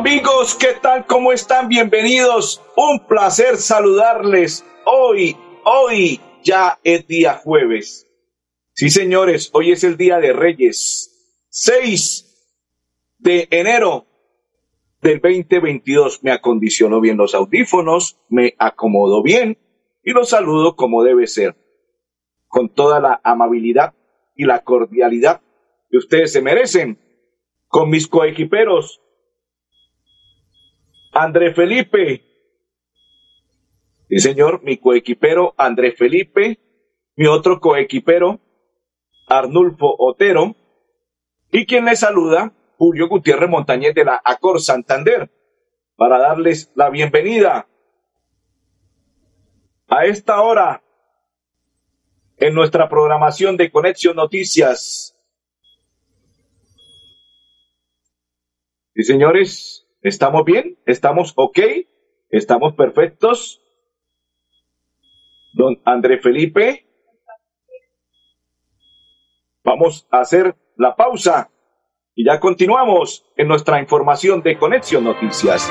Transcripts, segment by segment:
Amigos, ¿qué tal? ¿Cómo están? Bienvenidos. Un placer saludarles hoy, hoy ya es día jueves. Sí, señores, hoy es el día de Reyes. 6 de enero del 2022. Me acondiciono bien los audífonos, me acomodo bien y los saludo como debe ser. Con toda la amabilidad y la cordialidad que ustedes se merecen. Con mis coequiperos. André Felipe, Sí, señor, mi coequipero Andrés Felipe, mi otro coequipero Arnulfo Otero, y quien les saluda, Julio Gutiérrez Montañez de la Acor Santander, para darles la bienvenida a esta hora en nuestra programación de Conexión Noticias. Sí, señores, ¿estamos bien? ¿Estamos ok? ¿Estamos perfectos? don André Felipe. Vamos a hacer la pausa y ya continuamos en nuestra información de Conexión Noticias.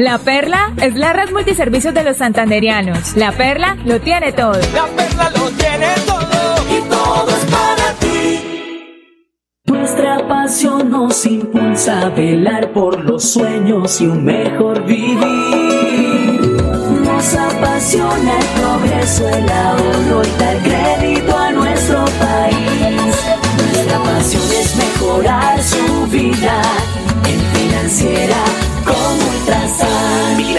La Perla es la red multiservicios de los santanderianos. La Perla lo tiene todo. La Perla lo tiene todo y todo es para ti. Nuestra pasión nos impulsa a velar por los sueños y un mejor vivir. Nos apasiona el progreso, el ahorro y dar crédito a nuestro país. Nuestra pasión es mejorar su vida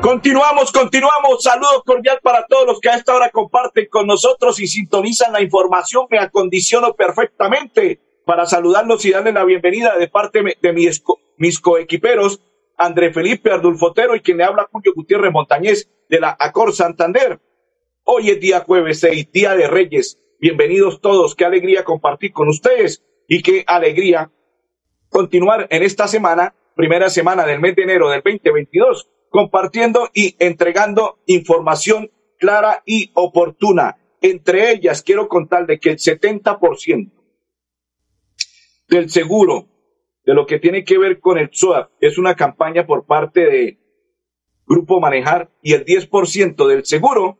Continuamos, continuamos. Saludo cordial para todos los que a esta hora comparten con nosotros y sintonizan la información. Me acondiciono perfectamente para saludarlos y darles la bienvenida de parte de mis, mis coequiperos, André Felipe Ardulfotero y quien le habla Julio Gutiérrez Montañez de la Acor Santander. Hoy es día jueves 6, día de Reyes. Bienvenidos todos. Qué alegría compartir con ustedes y qué alegría continuar en esta semana, primera semana del mes de enero del 2022 compartiendo y entregando información clara y oportuna. Entre ellas, quiero contarle que el 70% del seguro, de lo que tiene que ver con el SOAP, es una campaña por parte de Grupo Manejar y el 10% del seguro,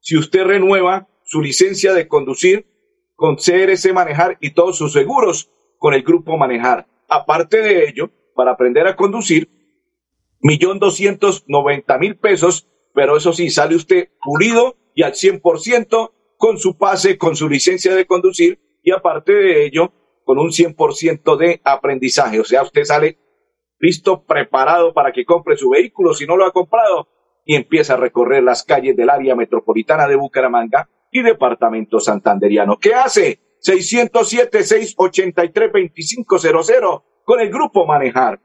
si usted renueva su licencia de conducir con CRC Manejar y todos sus seguros con el Grupo Manejar. Aparte de ello, para aprender a conducir, millón doscientos noventa mil pesos, pero eso sí, sale usted pulido y al cien por ciento con su pase, con su licencia de conducir y aparte de ello, con un cien por ciento de aprendizaje. O sea, usted sale listo, preparado para que compre su vehículo si no lo ha comprado y empieza a recorrer las calles del área metropolitana de Bucaramanga y departamento santanderiano. ¿Qué hace? 607-683-2500 con el grupo Manejar.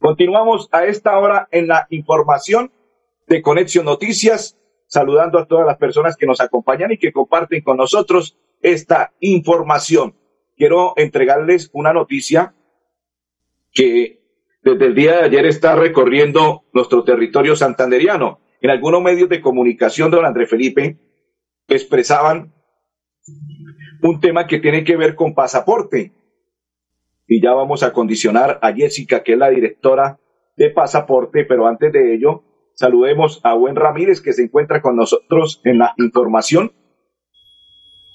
Continuamos a esta hora en la información de Conexión Noticias. saludando a todas las personas que nos acompañan y que comparten con nosotros esta información. Quiero entregarles una noticia que desde el día de ayer está recorriendo nuestro territorio santanderiano. En algunos medios de comunicación, don André Felipe, expresaban un tema que tiene que ver con pasaporte. Y ya vamos a condicionar a Jessica, que es la directora de pasaporte, pero antes de ello, saludemos a Buen Ramírez, que se encuentra con nosotros en la información.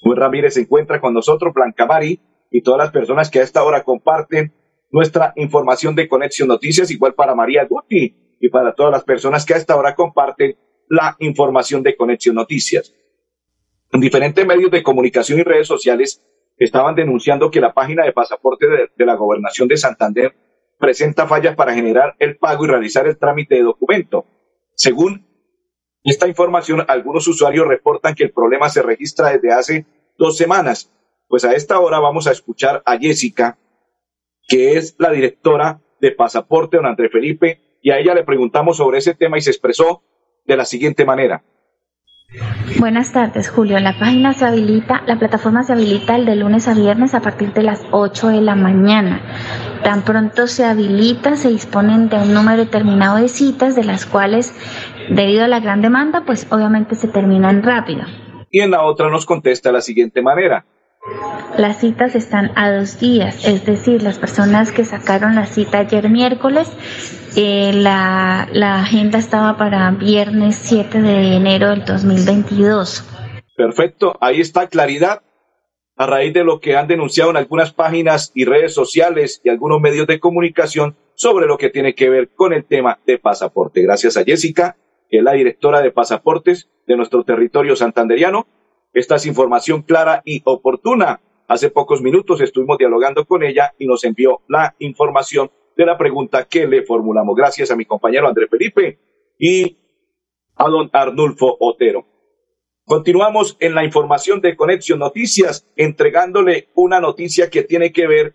Buen Ramírez se encuentra con nosotros, Blanca Mari, y todas las personas que a esta hora comparten nuestra información de Conexión Noticias, igual para María Guti y para todas las personas que a esta hora comparten la información de Conexión Noticias. En diferentes medios de comunicación y redes sociales estaban denunciando que la página de pasaporte de, la gobernación de Santander presenta fallas para generar el pago y realizar el trámite de documento. Según esta información, algunos usuarios reportan que el problema se registra desde hace dos semanas. Pues a esta hora vamos a escuchar a Jessica, que es la directora de Pasaporte, don André Felipe, y a ella le preguntamos sobre ese tema y se expresó de la siguiente manera. Buenas tardes, Julio. La página se habilita, la plataforma se habilita el de lunes a viernes a partir de las 8 de la mañana. Tan pronto se habilita, se disponen de un número determinado de citas, de las cuales, debido a la gran demanda, pues obviamente se terminan rápido. Y en la otra nos contesta de la siguiente manera. Las citas están a dos días, es decir, las personas que sacaron la cita ayer miércoles, eh, la, la agenda estaba para viernes 7 de enero del 2022. Perfecto, ahí está claridad a raíz de lo que han denunciado en algunas páginas y redes sociales y algunos medios de comunicación sobre lo que tiene que ver con el tema de pasaporte. Gracias a Jessica, que es la directora de pasaportes de nuestro territorio santanderiano. Esta es información clara y oportuna. Hace pocos minutos estuvimos dialogando con ella y nos envió la información de la pregunta que le formulamos. Gracias a mi compañero André Felipe y a don Arnulfo Otero. Continuamos en la información de Conexión Noticias, entregándole una noticia que tiene que ver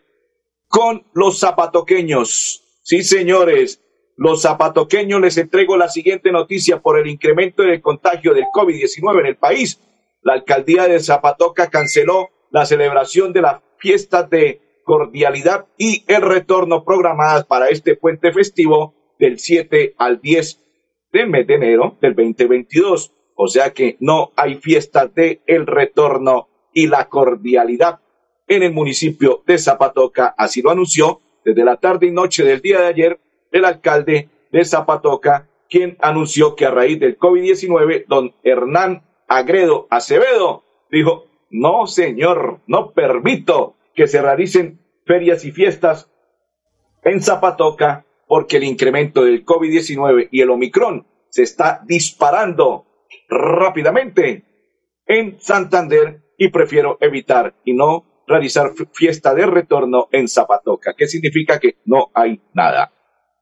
con los zapatoqueños. Sí, señores, los zapatoqueños les entrego la siguiente noticia por el incremento del contagio del COVID-19 en el país. La alcaldía de Zapatoca canceló la celebración de las fiestas de cordialidad y el retorno programadas para este puente festivo del 7 al 10 del mes de enero del 2022. O sea que no hay fiestas de el retorno y la cordialidad en el municipio de Zapatoca. Así lo anunció desde la tarde y noche del día de ayer el alcalde de Zapatoca, quien anunció que a raíz del COVID-19, don Hernán Agredo Acevedo dijo, no señor, no permito que se realicen ferias y fiestas en Zapatoca porque el incremento del COVID-19 y el Omicron se está disparando rápidamente en Santander y prefiero evitar y no realizar fiesta de retorno en Zapatoca. ¿Qué significa que no hay nada?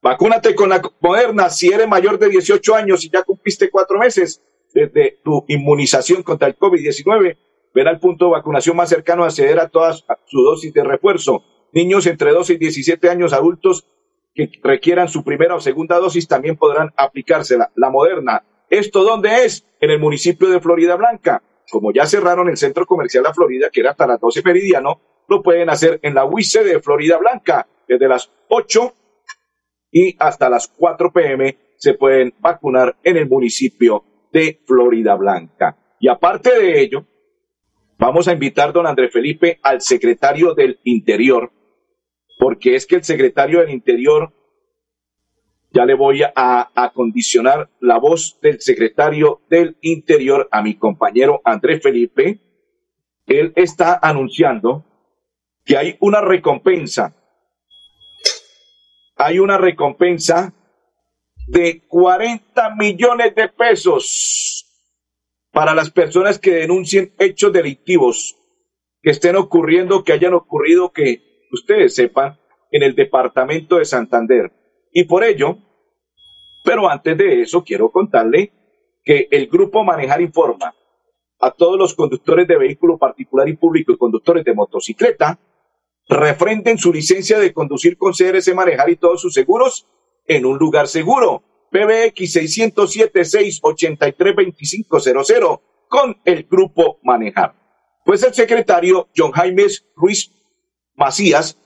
Vacúnate con la Moderna si eres mayor de 18 años y ya cumpliste cuatro meses desde tu inmunización contra el COVID-19 verá el punto de vacunación más cercano a acceder a toda su dosis de refuerzo. Niños entre 12 y 17 años adultos que requieran su primera o segunda dosis también podrán aplicársela. La moderna. ¿Esto dónde es? En el municipio de Florida Blanca. Como ya cerraron el centro comercial La Florida, que era hasta las 12 meridiano, lo pueden hacer en la UIC de Florida Blanca. Desde las 8 y hasta las 4 pm se pueden vacunar en el municipio de Florida Blanca. Y aparte de ello, Vamos a invitar, don André Felipe, al secretario del Interior, porque es que el secretario del Interior, ya le voy a, a condicionar la voz del secretario del Interior a mi compañero André Felipe. Él está anunciando que hay una recompensa. Hay una recompensa de 40 millones de pesos para las personas que denuncien hechos delictivos que estén ocurriendo, que hayan ocurrido, que ustedes sepan, en el departamento de Santander. Y por ello, pero antes de eso, quiero contarle que el grupo Manejar Informa a todos los conductores de vehículo particular y público y conductores de motocicleta refrenden su licencia de conducir con CRC Manejar y todos sus seguros en un lugar seguro PBX 607-683-2500 con el grupo Manejar. Pues el secretario John Jaime Ruiz Macías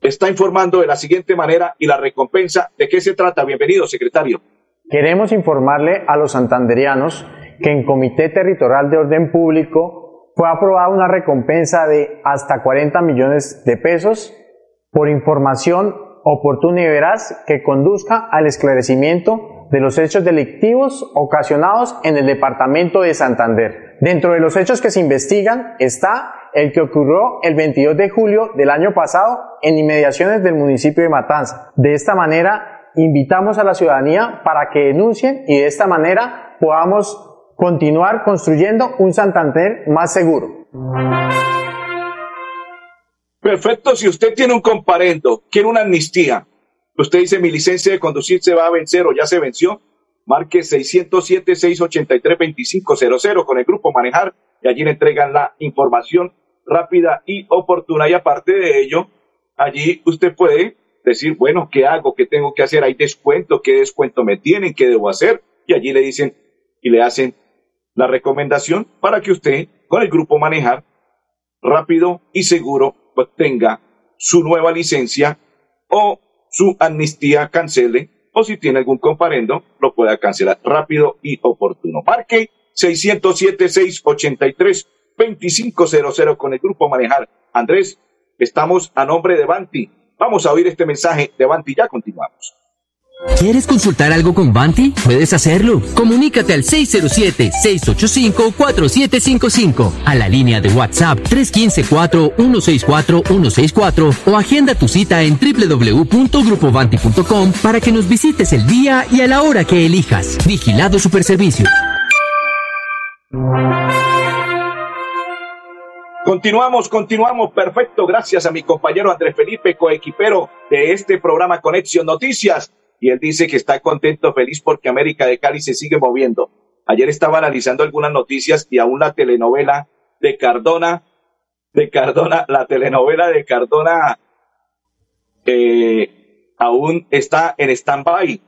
está informando de la siguiente manera y la recompensa. ¿De qué se trata? Bienvenido, secretario. Queremos informarle a los santanderianos que en Comité Territorial de Orden Público fue aprobada una recompensa de hasta 40 millones de pesos por información oportuna y que conduzca al esclarecimiento de los hechos delictivos ocasionados en el departamento de Santander. Dentro de los hechos que se investigan está el que ocurrió el 22 de julio del año pasado en inmediaciones del municipio de Matanza. De esta manera, invitamos a la ciudadanía para que denuncien y de esta manera podamos continuar construyendo un Santander más seguro. Perfecto, si usted tiene un comparendo, quiere una amnistía, usted dice mi licencia de conducir se va a vencer o ya se venció, marque 607-683-2500 con el grupo Manejar y allí le entregan la información rápida y oportuna. Y aparte de ello, allí usted puede decir, bueno, ¿qué hago? ¿Qué tengo que hacer? ¿Hay descuento? ¿Qué descuento me tienen? ¿Qué debo hacer? Y allí le dicen y le hacen la recomendación para que usted con el grupo Manejar rápido y seguro obtenga su nueva licencia o su amnistía cancele o si tiene algún comparendo lo pueda cancelar rápido y oportuno. Marque 607-683-2500 con el grupo Manejar. Andrés, estamos a nombre de Banti. Vamos a oír este mensaje de Banti. Ya continuamos. ¿Quieres consultar algo con Banti? Puedes hacerlo. Comunícate al 607-685-4755, a la línea de WhatsApp 315-4164-164 o agenda tu cita en www.grupovanti.com para que nos visites el día y a la hora que elijas. Vigilado Superservicios. Continuamos, continuamos. Perfecto. Gracias a mi compañero Andrés Felipe, coequipero de este programa Conexión Noticias y él dice que está contento, feliz porque América de Cali se sigue moviendo. Ayer estaba analizando algunas noticias y aún la telenovela de Cardona, de Cardona, la telenovela de Cardona eh, aún está en stand-by.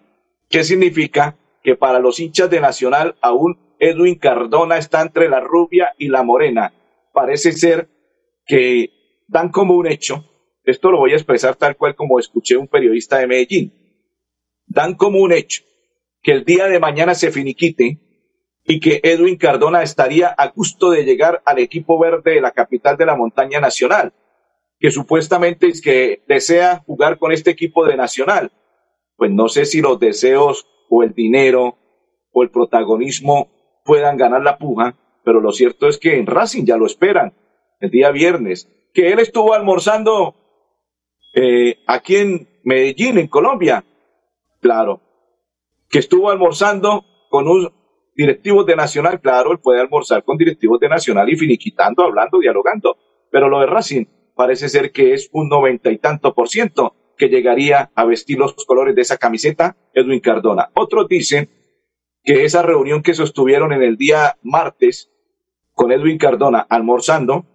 ¿Qué significa? Que para los hinchas de Nacional aún Edwin Cardona está entre la rubia y la morena. Parece ser que dan como un hecho, esto lo voy a expresar tal cual como escuché un periodista de Medellín, dan como un hecho que el día de mañana se finiquite y que Edwin Cardona estaría a gusto de llegar al equipo verde de la capital de la montaña nacional, que supuestamente es que desea jugar con este equipo de Nacional. Pues no sé si los deseos o el dinero o el protagonismo puedan ganar la puja, pero lo cierto es que en Racing ya lo esperan el día viernes, que él estuvo almorzando eh, aquí en Medellín, en Colombia, claro. Que estuvo almorzando con un directivo de Nacional, claro, él puede almorzar con directivos de Nacional y finiquitando, hablando, dialogando. Pero lo de Racing parece ser que es un noventa y tanto por ciento que llegaría a vestir los colores de esa camiseta Edwin Cardona. Otros dicen que esa reunión que sostuvieron en el día martes con Edwin Cardona almorzando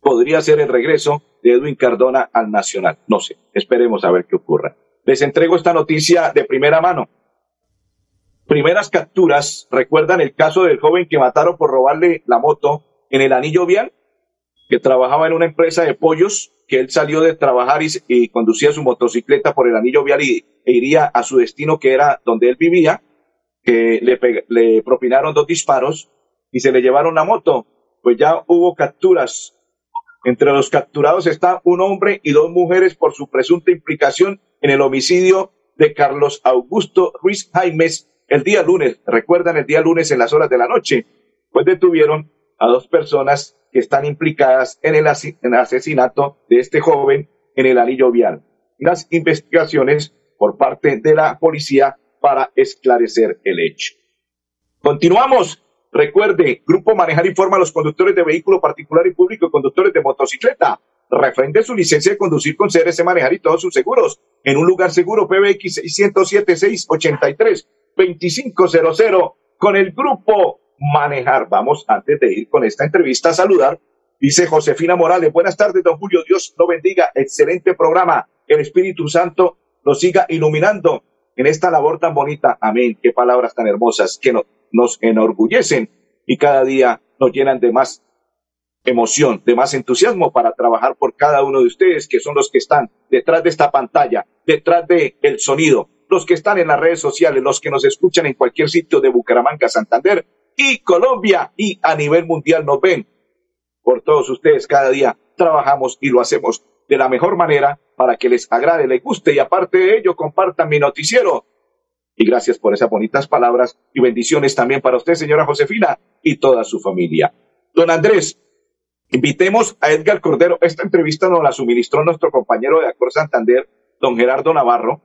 podría ser el regreso de Edwin Cardona al Nacional. No sé, esperemos a ver qué ocurra. Les entrego esta noticia de primera mano. Primeras capturas, ¿recuerdan el caso del joven que mataron por robarle la moto en el anillo vial? Que trabajaba en una empresa de pollos, que él salió de trabajar y, conducía su motocicleta por el anillo vial y, e iría a su destino, que era donde él vivía, que le, le propinaron dos disparos y se le llevaron la moto. Pues ya hubo capturas. Entre los capturados está un hombre y dos mujeres por su presunta implicación en el homicidio de Carlos Augusto Ruiz Jaimes el día lunes. Recuerdan el día lunes en las horas de la noche. Pues detuvieron a dos personas que están implicadas en el, asesinato de este joven en el anillo vial. Las investigaciones por parte de la policía para esclarecer el hecho. Continuamos. Recuerde, Grupo Manejar informa a los conductores de vehículo particular y público y conductores de motocicleta refrende su licencia de conducir con CRC Manejar y todos sus seguros en un lugar seguro PBX 607-683-2500 con el grupo Manejar. Vamos antes de ir con esta entrevista a saludar. Dice Josefina Morales, buenas tardes, don Julio, Dios lo bendiga, excelente programa, el Espíritu Santo lo siga iluminando en esta labor tan bonita. Amén. Qué palabras tan hermosas que nos enorgullecen y cada día nos llenan de más emoción, de más entusiasmo para trabajar por cada uno de ustedes, que son los que están detrás de esta pantalla, detrás del el sonido, los que están en las redes sociales, los que nos escuchan en cualquier sitio de Bucaramanga, Santander y Colombia y a nivel mundial nos ven. Por todos ustedes cada día trabajamos y lo hacemos de la mejor manera para que les agrade, les guste y aparte de ello compartan mi noticiero. Y gracias por esas bonitas palabras y bendiciones también para usted, señora Josefina, y toda su familia. Don Andrés, invitemos a Edgar Cordero. Esta entrevista nos la suministró nuestro compañero de Acor Santander, don Gerardo Navarro,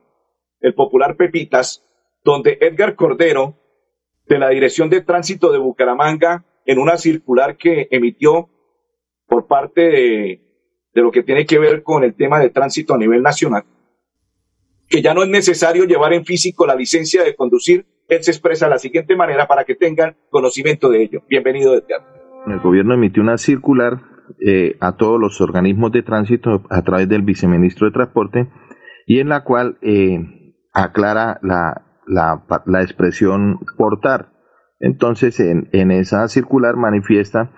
el popular Pepitas, donde Edgar Cordero, de la Dirección de Tránsito de Bucaramanga, en una circular que emitió por parte de, lo que tiene que ver con el tema de tránsito a nivel nacional, que ya no es necesario llevar en físico la licencia de conducir, él se expresa de la siguiente manera para que tengan conocimiento de ello. Bienvenido, Edgar. El gobierno emitió una circular eh, a todos los organismos de tránsito a través del viceministro de Transporte y en la cual eh, aclara la, la, la, expresión portar. Entonces, en, en esa circular manifiesta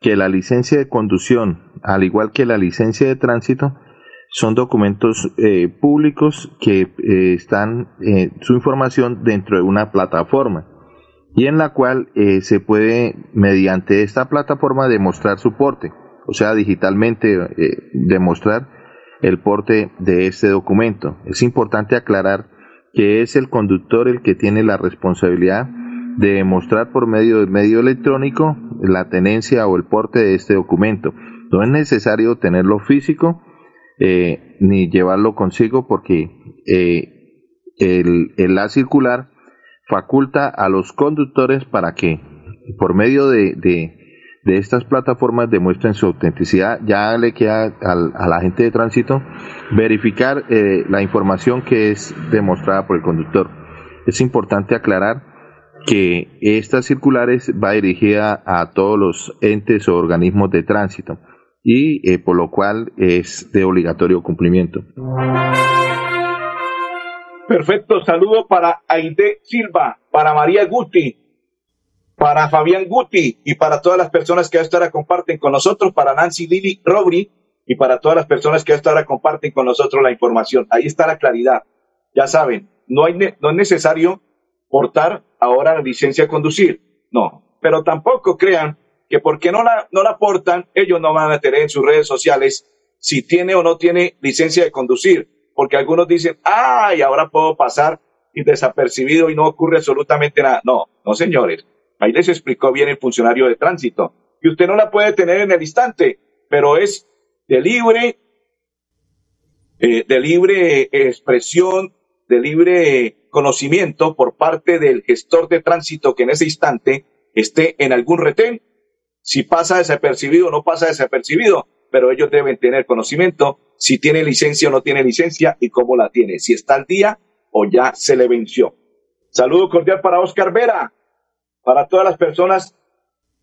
que la licencia de conducción, al igual que la licencia de tránsito, son documentos eh, públicos que eh, están eh, su información dentro de una plataforma y en la cual eh, se puede mediante esta plataforma demostrar su porte, o sea, digitalmente eh, demostrar el porte de este documento. Es importante aclarar que es el conductor el que tiene la responsabilidad de demostrar por medio del medio electrónico la tenencia o el porte de este documento. No es necesario tenerlo físico eh, ni llevarlo consigo porque eh, el, el, la circular faculta a los conductores para que por medio de, de, estas plataformas demuestren su autenticidad. Ya le queda al, a la gente de tránsito verificar eh, la información que es demostrada por el conductor. Es importante aclarar que esta circulares va dirigida a todos los entes o organismos de tránsito y eh, por lo cual es de obligatorio cumplimiento. Perfecto, saludo para Aide Silva, para María Guti, para Fabián Guti y para todas las personas que a esta hora comparten con nosotros, para Nancy Lili Robri y para todas las personas que a esta hora comparten con nosotros la información. Ahí está la claridad. Ya saben, no, hay no es necesario portar ahora la licencia de conducir, no, pero tampoco crean que porque no la, no la portan, ellos no van a tener en sus redes sociales si tiene o no tiene licencia de conducir, porque algunos dicen, ay, ahora puedo pasar y desapercibido y no ocurre absolutamente nada. No, no señores, ahí les explicó bien el funcionario de tránsito, que usted no la puede tener en el instante, pero es de libre, eh, de libre expresión, de libre conocimiento por parte del gestor de tránsito que en ese instante esté en algún retén si pasa desapercibido o no pasa desapercibido, pero ellos deben tener conocimiento si tiene licencia o no tiene licencia y cómo la tiene, si está al día o ya se le venció. Saludo cordial para Oscar Vera, para todas las personas,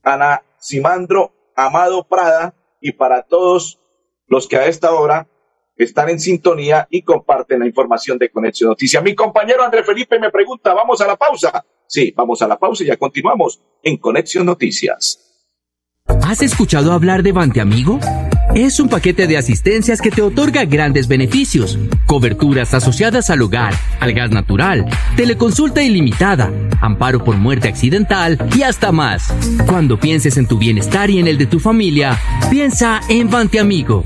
Ana Simandro Amado Prada y para todos los que a esta hora están en sintonía y comparten la información de Conexión Noticias. Mi compañero André Felipe me pregunta, ¿vamos a la pausa? Sí, vamos a la pausa y ya continuamos en Conexión Noticias. ¿Has escuchado hablar de Bante Amigo? Es un paquete de asistencias que te otorga grandes beneficios, coberturas asociadas al hogar, al gas natural, teleconsulta ilimitada, amparo por muerte accidental y hasta más. Cuando pienses en tu bienestar y en el de tu familia, piensa en Bante Amigo.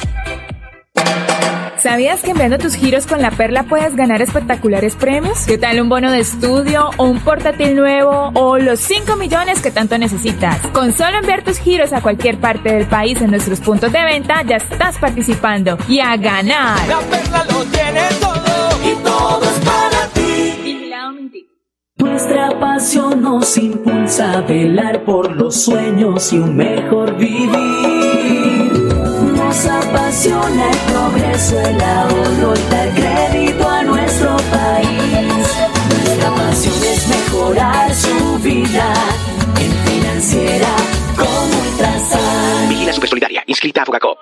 ¿Sabías que enviando tus giros con la perla puedes ganar espectaculares premios? ¿Qué tal un bono de estudio o un portátil nuevo o los 5 millones que tanto necesitas? Con solo enviar tus giros a cualquier parte del país en nuestros puntos de venta ya estás participando y a ganar. La perla lo tiene todo y todo es para ti. Nuestra pasión nos impulsa a velar por los sueños y un mejor vivir. Nos apasiona el progreso, el ahorro y dar crédito a nuestro país. Nuestra pasión es mejorar su vida en financiera como Ultrasan. Vigila Supersolidaria, inscrita a Fogacop.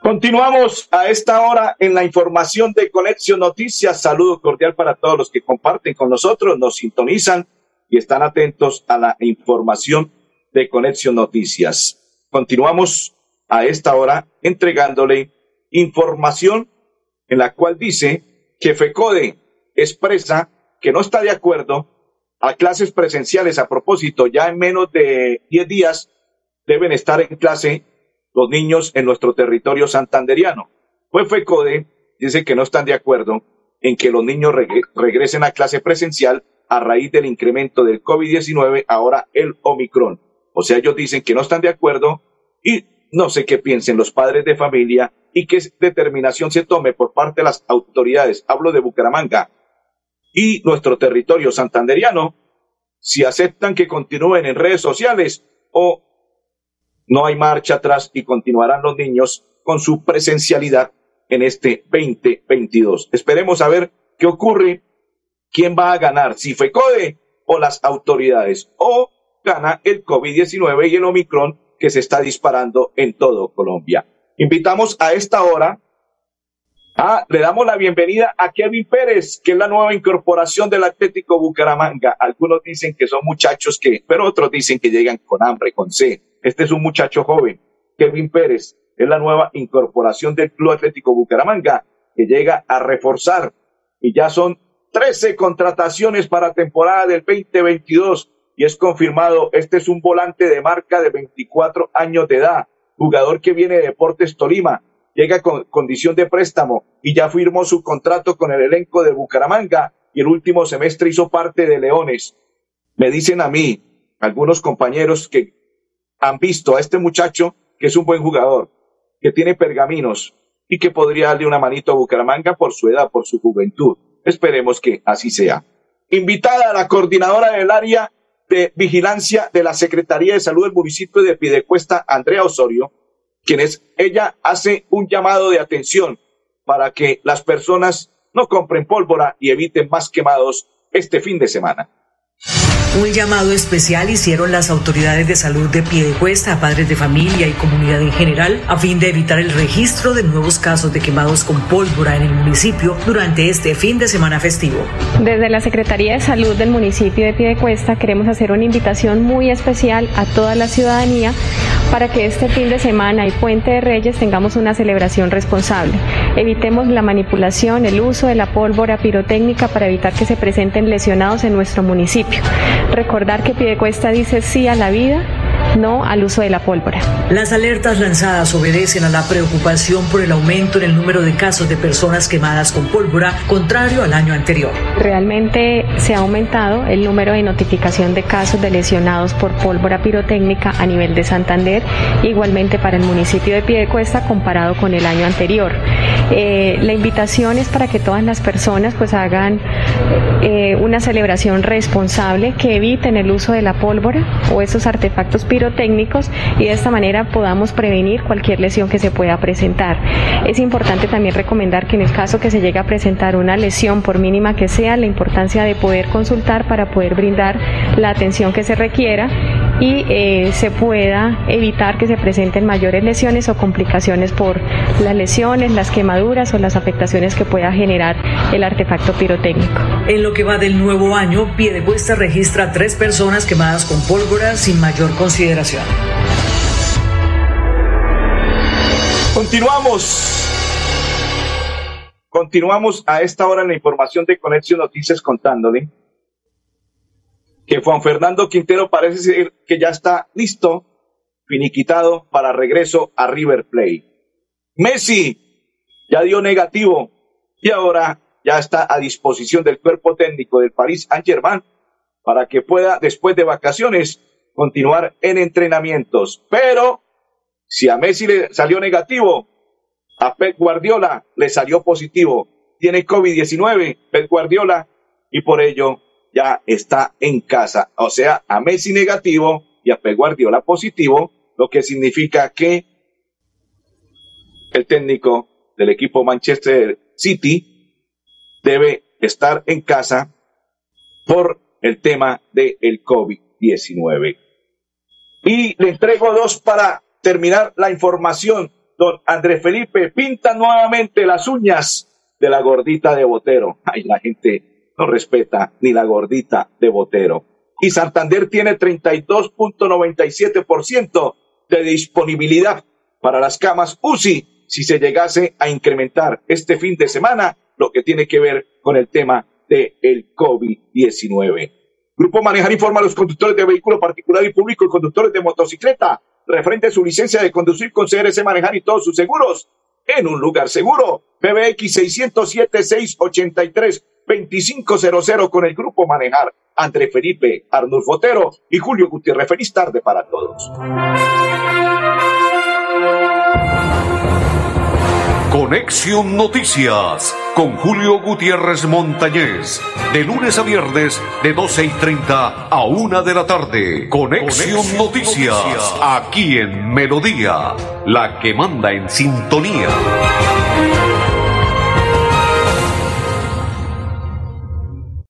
Continuamos a esta hora en la información de Conexión Noticias. Saludo cordial para todos los que comparten con nosotros, nos sintonizan y están atentos a la información de Conexión Noticias. Continuamos a esta hora entregándole información en la cual dice que FECODE expresa que no está de acuerdo a clases presenciales. A propósito, ya en menos de 10 días deben estar en clase los niños en nuestro territorio santanderiano. Pues FECODE dice que no están de acuerdo en que los niños regresen a clase presencial a raíz del incremento del COVID-19, ahora el Omicron. O sea, ellos dicen que no están de acuerdo y no sé qué piensen los padres de familia y qué determinación se tome por parte de las autoridades. Hablo de Bucaramanga y nuestro territorio santanderiano, si aceptan que continúen en redes sociales o no hay marcha atrás y continuarán los niños con su presencialidad en este 2022. Esperemos a ver qué ocurre, quién va a ganar, si FECODE o las autoridades, o gana el COVID-19 y el Omicron que se está disparando en todo Colombia. Invitamos a esta hora Ah, le damos la bienvenida a Kevin Pérez, que es la nueva incorporación del Atlético Bucaramanga. Algunos dicen que son muchachos que, pero otros dicen que llegan con hambre, con sed. Este es un muchacho joven, Kevin Pérez, es la nueva incorporación del Club Atlético Bucaramanga, que llega a reforzar y ya son 13 contrataciones para temporada del 2022 y es confirmado, este es un volante de marca de 24 años de edad, jugador que viene de Deportes Tolima, llega con condición de préstamo y ya firmó su contrato con el elenco de Bucaramanga y el último semestre hizo parte de Leones. Me dicen a mí, algunos compañeros que han visto a este muchacho que es un buen jugador, que tiene pergaminos y que podría darle una manito a Bucaramanga por su edad, por su juventud. Esperemos que así sea. Invitada a la coordinadora del área de vigilancia de la Secretaría de Salud del municipio de Pidecuesta, Andrea Osorio, quienes ella hace un llamado de atención para que las personas no compren pólvora y eviten más quemados este fin de semana. Un llamado especial hicieron las autoridades de salud de Piedecuesta a padres de familia y comunidad en general a fin de evitar el registro de nuevos casos de quemados con pólvora en el municipio durante este fin de semana festivo. Desde la Secretaría de Salud del municipio de Piedecuesta queremos hacer una invitación muy especial a toda la ciudadanía para que este fin de semana y Puente de Reyes tengamos una celebración responsable. Evitemos la manipulación, el uso de la pólvora pirotécnica para evitar que se presenten lesionados en nuestro municipio. Recordar que Piedecuesta dice sí a la vida no al uso de la pólvora. Las alertas lanzadas obedecen a la preocupación por el aumento en el número de casos de personas quemadas con pólvora, contrario al año anterior. Realmente se ha aumentado el número de notificación de casos de lesionados por pólvora pirotécnica a nivel de Santander, igualmente para el municipio de Piedecuesta comparado con el año anterior. Eh, la invitación es para que todas las personas pues hagan eh, una celebración responsable, que eviten el uso de la pólvora o esos artefactos pirotécnicos y de esta manera podamos prevenir cualquier lesión que se pueda presentar. Es importante también recomendar que en el caso que se llegue a presentar una lesión, por mínima que sea, la importancia de poder consultar para poder brindar la atención que se requiera y eh, se pueda evitar que se presenten mayores lesiones o complicaciones por las lesiones, las quemaduras o las afectaciones que pueda generar el artefacto pirotécnico. En lo que va del nuevo año, Piedecuesta registra tres personas quemadas con pólvora sin mayor consideración. Continuamos. Continuamos a esta hora en la información de Conexión Noticias contándole que Juan Fernando Quintero parece ser que ya está listo, finiquitado para regreso a River Plate. Messi ya dio negativo y ahora ya está a disposición del cuerpo técnico del París Saint-Germain para que pueda, después de vacaciones, continuar en entrenamientos. Pero si a Messi le salió negativo, a Pep Guardiola le salió positivo tiene COVID-19, Pep Guardiola, y por ello ya está en casa. O sea, a Messi negativo y a Pep Guardiola positivo, lo que significa que el técnico del equipo Manchester City debe estar en casa por el tema del COVID-19. Y le entrego dos para terminar la información. Don Andrés Felipe pinta nuevamente las uñas de la gordita de Botero. Ay, la gente no respeta ni la gordita de Botero. Y Santander tiene 32.97% de disponibilidad para las camas UCI si se llegase a incrementar este fin de semana lo que tiene que ver con el tema del el COVID-19. Grupo Manejar informa a los conductores de vehículo particular y público y conductores de motocicleta referente a su licencia de conducir con CRS Manejar y todos sus seguros en un lugar seguro. PBX 607-683-2500 con el Grupo Manejar. André Felipe, Arnulfo Otero y Julio Gutiérrez. Feliz tarde para todos. Conexión Noticias con Julio Gutiérrez Montañez. De lunes a viernes, de 12 y 30 a 1 de la tarde. Conexión, Noticias, aquí en Melodía, la que manda en sintonía.